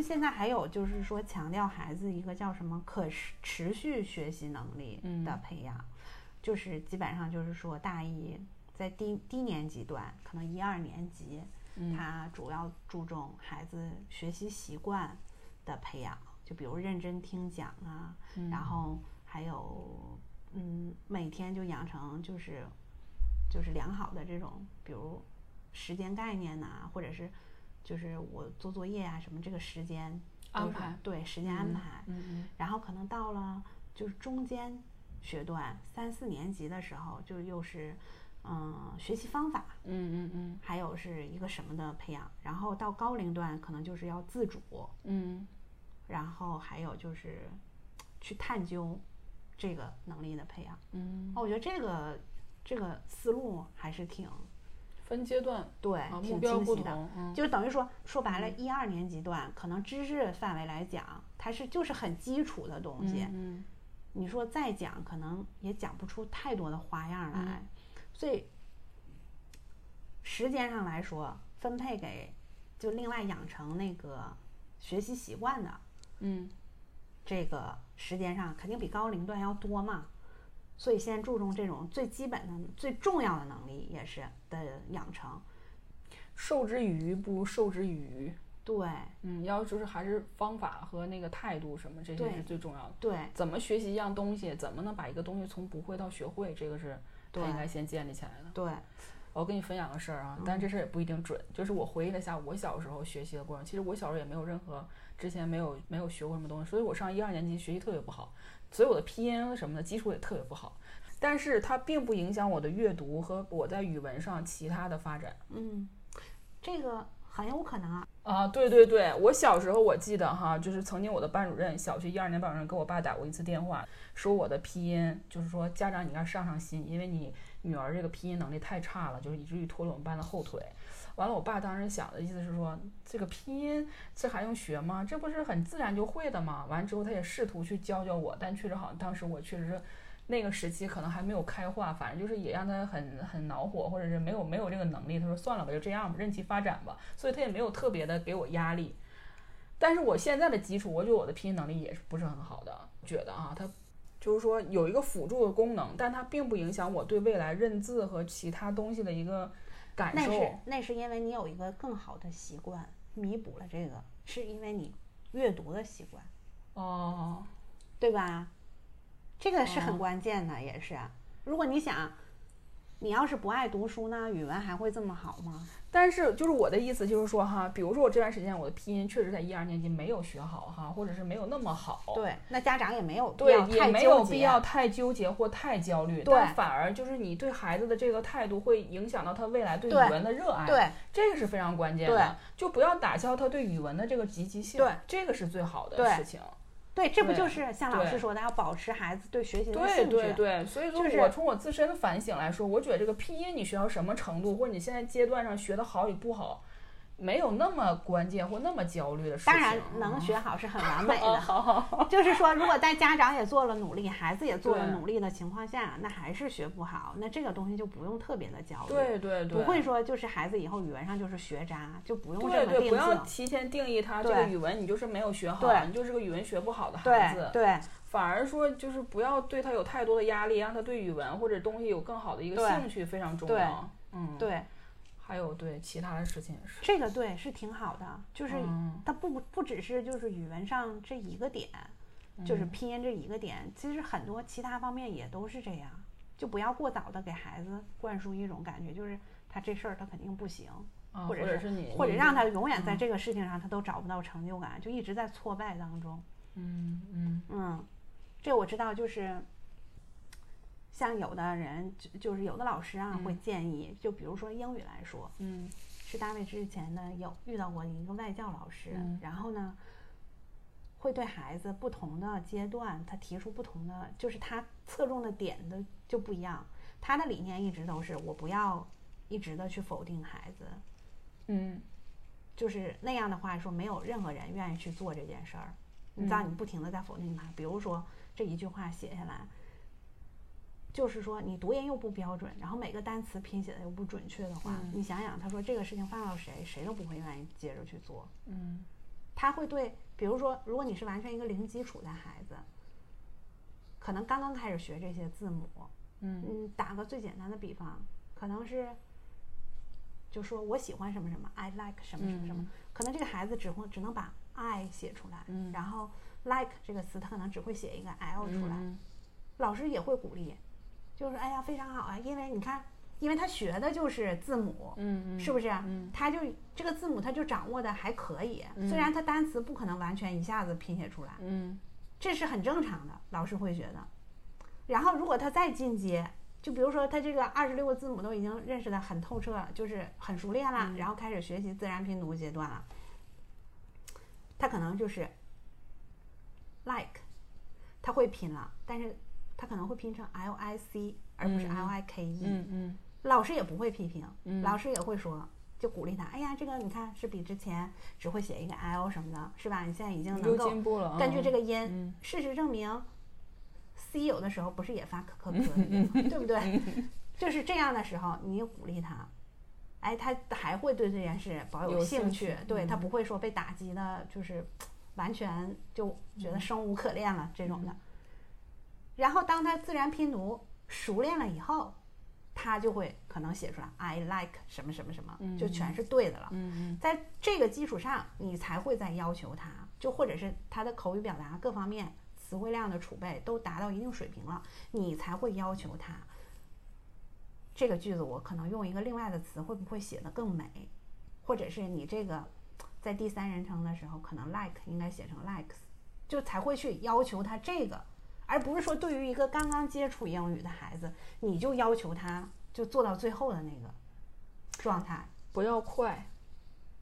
为现在还有就是说强调孩子一个叫什么可持持续学习能力的培养，就是基本上就是说大一在低低年级段，可能一二年级，他主要注重孩子学习习惯的培养，就比如认真听讲啊，然后还有嗯每天就养成就是就是良好的这种比如时间概念呐，或者是。就是我做作业啊什么，这个时间安排对时间安排，嗯嗯，然后可能到了就是中间学段三四年级的时候，就又是嗯学习方法，嗯嗯嗯，还有是一个什么的培养，然后到高龄段可能就是要自主，嗯，然后还有就是去探究这个能力的培养，嗯，哦，我觉得这个这个思路还是挺。分阶段对，目标不同，就是等于说说白了，一二年级段可能知识范围来讲，它是就是很基础的东西。嗯，你说再讲，可能也讲不出太多的花样来。所以时间上来说，分配给就另外养成那个学习习惯的，嗯，这个时间上肯定比高龄段要多嘛。所以先注重这种最基本的、最重要的能力，也是的养成。授之以鱼不如授之以渔。对，嗯，要就是还是方法和那个态度什么，这些是最重要的。对，怎么学习一样东西，怎么能把一个东西从不会到学会，这个是他应该先建立起来的。对，我跟你分享个事儿啊，但这事儿也不一定准。就是我回忆了一下我小时候学习的过程，其实我小时候也没有任何之前没有没有学过什么东西，所以我上一二年级学习特别不好。所以我的拼音什么的基础也特别不好，但是它并不影响我的阅读和我在语文上其他的发展。嗯，这个很有可能啊。啊，对对对，我小时候我记得哈，就是曾经我的班主任，小学一二年班主任给我爸打过一次电话，说我的拼音，就是说家长你该上上心，因为你女儿这个拼音能力太差了，就是以至于拖了我们班的后腿。完了，我爸当时想的意思是说，这个拼音这还用学吗？这不是很自然就会的吗？完了之后，他也试图去教教我，但确实好像当时我确实是那个时期可能还没有开化，反正就是也让他很很恼火，或者是没有没有这个能力。他说算了吧，就这样吧，任其发展吧。所以他也没有特别的给我压力。但是我现在的基础，我觉得我的拼音能力也是不是很好的，觉得啊，他就是说有一个辅助的功能，但它并不影响我对未来认字和其他东西的一个。那是那是因为你有一个更好的习惯，弥补了这个，是因为你阅读的习惯，哦，对吧？这个是很关键的，也是。如果你想。你要是不爱读书呢，语文还会这么好吗？但是就是我的意思就是说哈，比如说我这段时间我的拼音确实在一二年级没有学好哈，或者是没有那么好。对，那家长也没有对，也没有必要太纠结或太焦虑。对，反而就是你对孩子的这个态度会影响到他未来对语文的热爱。对，这个是非常关键的。就不要打消他对语文的这个积极性。对，这个是最好的事情。对，这不就是像老师说的，要保持孩子对学习的兴趣。对对对，所以说我从我自身的反省来说，我觉得这个拼音你学到什么程度，或者你现在阶段上学的好与不好。没有那么关键或那么焦虑的事情。当然能学好是很完美的。就是说，如果在家长也做了努力，孩子也做了努力的情况下，那还是学不好，那这个东西就不用特别的焦虑。对对对。不会说就是孩子以后语文上就是学渣，就不用这么定。对对，不要提前定义他这个语文你就是没有学好，你就是个语文学不好的孩子。对。反而说就是不要对他有太多的压力，让他对语文或者东西有更好的一个兴趣，非常重要。嗯。对。还有对其他的事情也是，这个对是挺好的，就是它不不只是就是语文上这一个点，就是拼音这一个点，其实很多其他方面也都是这样，就不要过早的给孩子灌输一种感觉，就是他这事儿他肯定不行，或者是你或者让他永远在这个事情上他都找不到成就感，就一直在挫败当中。嗯嗯嗯，这我知道就是。像有的人就就是有的老师啊会建议，就比如说英语来说，嗯，是大卫之前呢有遇到过一个外教老师，然后呢，会对孩子不同的阶段，他提出不同的，就是他侧重的点的就不一样。他的理念一直都是我不要一直的去否定孩子，嗯，就是那样的话说，没有任何人愿意去做这件事儿。你知道，你不停的在否定他，比如说这一句话写下来。就是说，你读音又不标准，然后每个单词拼写的又不准确的话，你想想，他说这个事情放到谁，谁都不会愿意接着去做。嗯，他会对，比如说，如果你是完全一个零基础的孩子，可能刚刚开始学这些字母，嗯嗯，打个最简单的比方，可能是就说我喜欢什么什么，I like 什么什么什么，可能这个孩子只会只能把 I 写出来，嗯然后 like 这个词他可能只会写一个 L 出来，嗯老师也会鼓励，就是哎呀非常好啊，因为你看，因为他学的就是字母，嗯嗯，是不是？嗯他就这个字母他就掌握的还可以，虽然他单词不可能完全一下子拼写出来，嗯这是很正常的，老师会觉得。然后如果他再进阶，就比如说他这个二十六个字母都已经认识的很透彻了，就是很熟练了，然后开始学习自然拼读阶段了，他可能就是 like，他会拼了，但是他可能会拼成 L I C 而不是 L I K E，、嗯嗯。老师也不会批评，嗯。老师也会说，就鼓励他，哎呀，这个你看是比之前只会写一个 L 什么的，是吧？你现在已经嗯，能够进步了，根据这个，音，嗯。事实证明，C 有的时候不是也发可可可的音吗，对不对？就是这样的时候，你鼓励他，哎，他还会对这件事保有兴兴趣对他嗯。不会说被打击的，就是完全就觉得生无可恋了这种的。然后当他自然拼读熟练了以后，他就会可能写出来 I like 什么什么什么，就全是对的了。嗯在这个基础上，你才会再要求他，就或者是他的口语表达各方面、词汇量的储备都达到一定水平了，你才会要求他。这个句子我可能用一个另外的词，会不会写得更美？或者是你这个在第三人称的时候，可能 like 应该写成 likes，就才会去要求他这个，而不是说对于一个刚刚接触英语的孩子，你就要求他就做到最后的那个状态。不要快，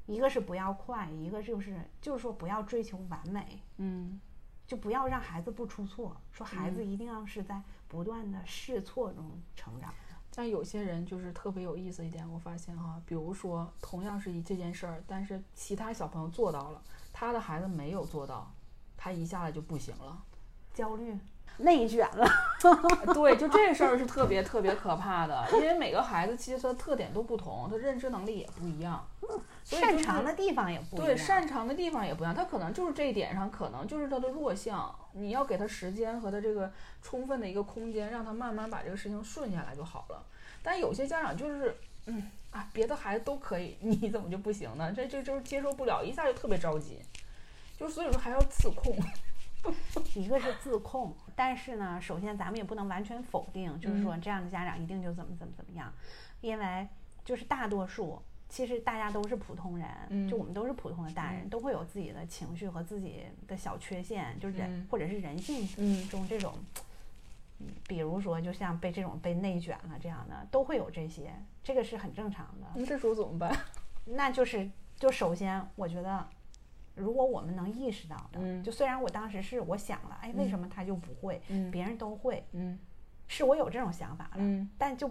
一个是不要快，一个就是就是说不要追求完美，嗯就不要让孩子不出错。说孩子一定要是在不断的试错中成长的。但有些人就是特别有意思一点，我发现哈，比如说同样是一这件事儿，但是其他小朋友做到了，他的孩子没有做到，他一下子就不行了。焦虑、内卷了，对，就这事儿是特别特别可怕的，因为每个孩子其实他特点都不同，他认知能力也不一样，所以、就是、擅长的地方也不一样。对擅长的地方也不一样，他可能就是这一点上，可能就是他的弱项。你要给他时间和他这个充分的一个空间，让他慢慢把这个事情顺下来就好了。但有些家长就是，嗯啊，别的孩子都可以，你怎么就不行呢？这这就是接受不了，一下就特别着急，就所以说还要自控。一个是自控，但是呢，首先咱们也不能完全否定，就是说这样的家长一定就怎么怎么怎么样，因为就是大多数。其实大家都是普通人，嗯就我们都是普通的大人，嗯都会有自己的情绪和自己的小缺陷，就是人、嗯或者是人性嗯中这种，嗯比如说就像被这种被内卷了这样的，都会有这些，这个是很正常的。那这时候怎么办？那就是就首先我觉得，如果我们能意识到的，嗯。就虽然我当时是我想了，哎，为什么他就不会，嗯。别人都会，嗯。是我有这种想法了，嗯。但就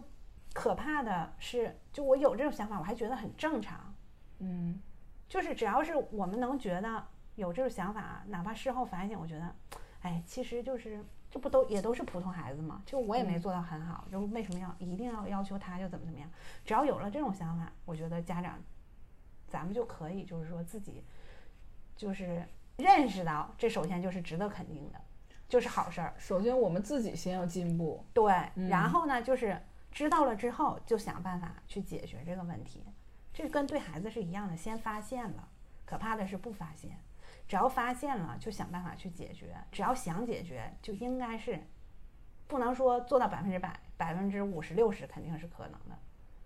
可怕的是，就我有这种想法，我还觉得很正常。嗯。就是只要是我们能觉得有这种想法，哪怕事后反省，我觉得，哎，其实就是这不都也都是普通孩子嘛，就我也没嗯。做到很好，就为什么要一定要要求他就怎么怎么样？只要有了这种想法，我觉得家长咱们就可以就是说自己就是认识到，这首先就是值得肯定的，就是好事儿。首先我们自己先要进步。对，嗯然后呢，就是知道了之后，就想办法去解决这个问题。这跟对孩子是一样的，先发现了，可怕的是不发现。只要发现了，就想办法去解决。只要想解决，就应该是不能说做到百分之百，百分之五十六十肯定是可能的。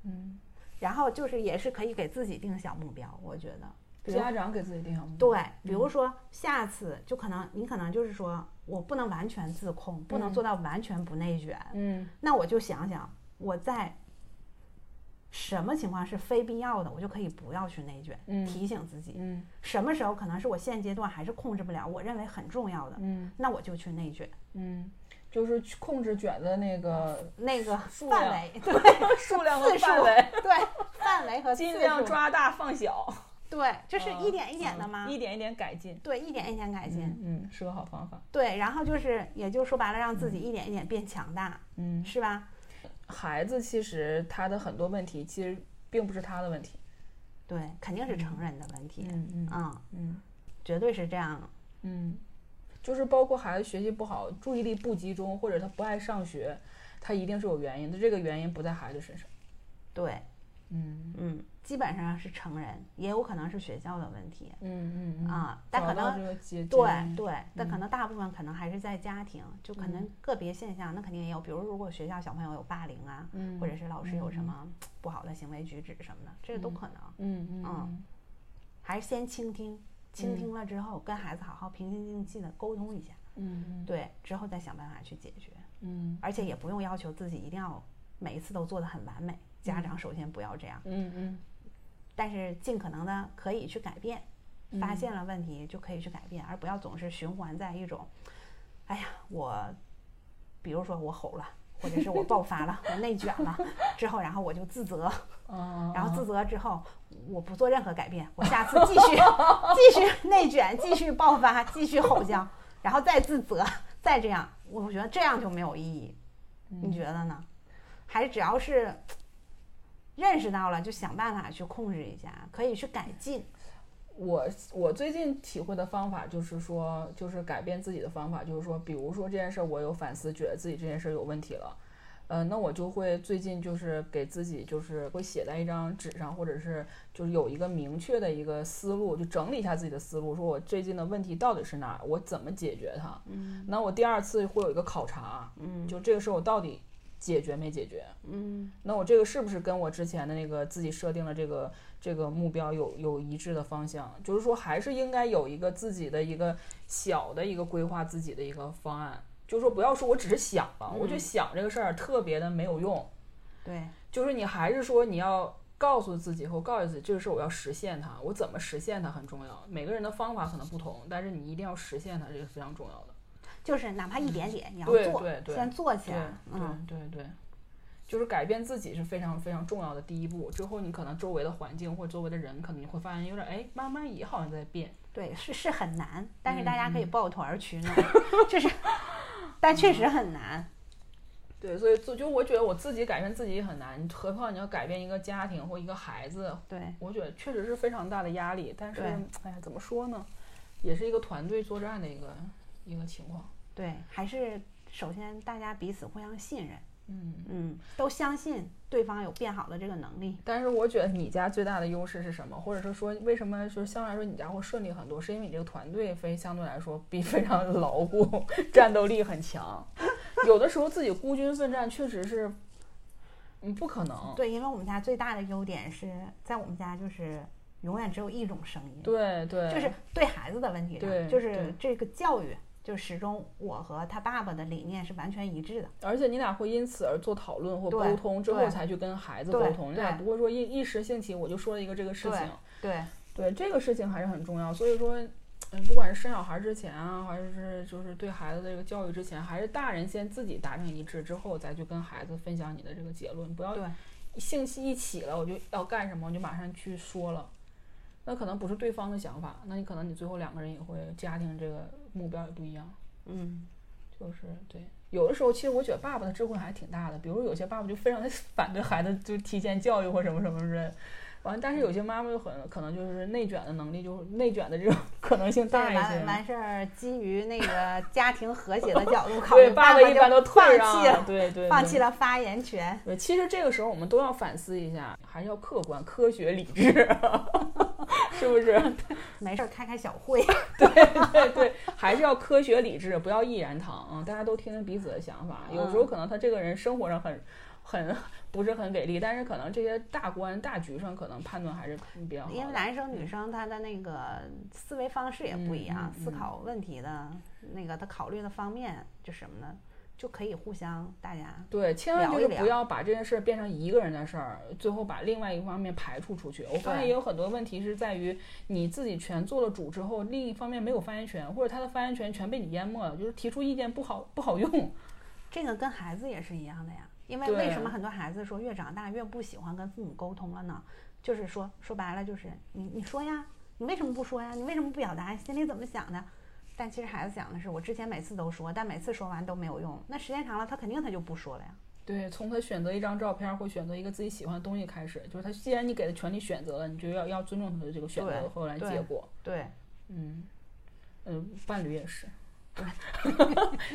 嗯，然后就是也是可以给自己定小目标，我觉得。家长给自己定好目标。对，比如说下次就可能你可能就是说我不能完全自控，不能做到完全不内卷，嗯。那我就想想我在什么情况是非必要的，我就可以不要去内卷，嗯提醒自己嗯。什么时候可能是我现阶段还是控制不了，我认为很重要的，嗯那我就去内卷，嗯，就是去控制卷的那个 那个 范围，对数量和范围，对范围和尽量，抓大放小，对，就是嗯一点一点的嘛，一点一点改进。对，一点一点改进，嗯，是个好方法。对，然后就是也就说白了，让自己一点一点变强大，嗯，是吧？孩子其实他的很多问题其实并不是他的问题。对，肯定是成人的问题，嗯嗯嗯。嗯绝对是这样。嗯，就是包括孩子学习不好、注意力不集中，或者他不爱上学，他一定是有原因的。这个原因不在孩子身上。对，嗯嗯，基本上是成人，也有可能是学校的问题。嗯嗯嗯啊，但可能对对，但可嗯能大部分可能还是在家庭，就可能个别现象，那肯定也有。比如如果学校小朋友有霸凌啊，嗯或者是老师有什嗯么不好的行为举止什么的，这个都可能。嗯嗯嗯还是先倾听，倾嗯听了之后，跟孩子好好平心静气的沟通一下，嗯嗯对，之后再想办法去解决。嗯而且也不用要求自己一定要每一次都做得很完美，家长首先不要这样，嗯嗯但是尽可能的可以去改变，嗯发现了问题就可以去改变，而不要总是循环在一种，哎呀，我，比如说我吼了。或者是我爆发了，我内卷了，之后然后我就自责，嗯，然后自责之后，我不做任何改变，我下次继续继续内卷，继续爆发，继续吼叫，然后再自责，再这样，我觉得这样就没有意义。你觉得呢？还是只要是认识到了，就想办法去控制一下，可以去改进。我我最近体会的方法就是说，就是改变自己的方法，就是说，比如说这件事儿，我有反思，觉得自己这件事儿有问题了，呃，那我就会最近就是给自己就是会写在一张纸上，或者是就是有一个明确的一个思路，就整理一下自己的思路，说我最近的问题到底是哪儿，我怎么解决它。嗯那我第二次会有一个考察，嗯就这个事儿我到底解决没解决？嗯那我这个是不是跟我之前的那个自己设定的这个这个目标有有一致的方向？就是说，还是应该有一个自己的一个小的一个规划自己的一个方案。就是说，不要说我只是想了，我就嗯想这个事儿特别的没有用。对，就是你还是说你要告诉自己或告诉自己，这个事儿我要实现它，我怎么实现它很重要。每个人的方法可能不同，但是你一定要实现它，这个是非常重要的。就是哪怕一点点，你要做，对对对先做起来。嗯，对对对，就是改变自己是非常非常重要的第一步。之后你可能周围的环境或周围的人，可能你会发现有点哎，慢慢也好像在变。对，是是很难，但是大家可嗯以抱团儿取暖，就是，但确实很难。对，所以就就我觉得我自己改变自己也很难，何况你要改变一个家庭或一个孩子，对，我觉得确实是非常大的压力。但是对哎呀，怎么说呢，也是一个团队作战的一个一个情况。对，还是首先大家彼此互相信任，嗯。嗯，都相信对方有变好的这个能力。但是我觉得你家最大的优势是什么？或者是说，为什么就是相对来说你家会顺利很多？是因为你这个团队非相对来说比非常牢固，战斗力很强。有的时候自己孤军奋战确实是，嗯，不可能。对，因为我们家最大的优点是在我们家就是永远只有一种声音，对对，就是对孩子的问题上，对就是这个教育，就始终我和他爸爸的理念是完全一致的。而且你俩会因此而做讨论或沟通，之后才去跟孩子沟通。你俩不会说一一时兴起我就说了一个这个事情。对，对这个事情还是很重要，所以说，嗯，不管是生小孩之前啊，还是就是对孩子的这个教育之前，还是大人先自己达成一致之后，再去跟孩子分享你的这个结论，不要对兴起一起了，我就要干什么，我就马上去说了，那可能不是对方的想法，那你可能你最后两个人也会家庭这个目标也不一样，嗯，就是对。有的时候，其实我觉得爸爸的智慧还挺大的。比如有些爸爸就非常的 反对孩子就提前教育或什么什么之类的，完，但是有些妈妈就很可能就是内卷的能力，就是内卷的这种 可能性大对，一完些。完事儿，基于那个 家庭和谐的角度考虑，对，爸爸一般都退让弃了，对对，放弃了发言权。对，其实这个时候我们都要反思一下，还是要客观、科学、理智，是不是？没事儿，开开小会。对对对，还是要科学理智，不要一言堂啊！大家都听听彼此的想法。有时候可能他这个人生活上很很不是很给力，但是可能这些大观大局上可能判断还是比较好。因为男生女生他的那个思维方式也不一样，思考问题的那个他考虑的方面就什么呢，就可以互相大家对，千万就是不要把这件事儿变成一个人的事儿，最后把另外一方面排除出去。我发现也有很多问题是在于你自己全做了主之后，另一方面没有发言权，或者他的发言权全被你淹没了，就是提出意见不好不好用。这个跟孩子也是一样的呀。因为为什么很多孩子说越长大越不喜欢跟父母沟通了呢？就是说说白了就是你你说呀，你为什么不说呀？你为什么不表达？心里怎么想的？但其实孩子想的是，我之前每次都说，但每次说完都没有用。那时间长了，他肯定他就不说了呀。对，从他选择一张照片或选择一个自己喜欢的东西开始，就是他既然你给他权利选择了，你就要要尊重他的这个选择对后来结果。对，嗯，嗯，伴侣也是，对，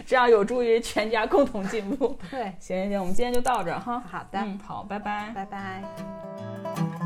这样有助于全家共同进步。对，行行行，我们今天就到这儿哈。好的，嗯，好，拜拜，拜拜。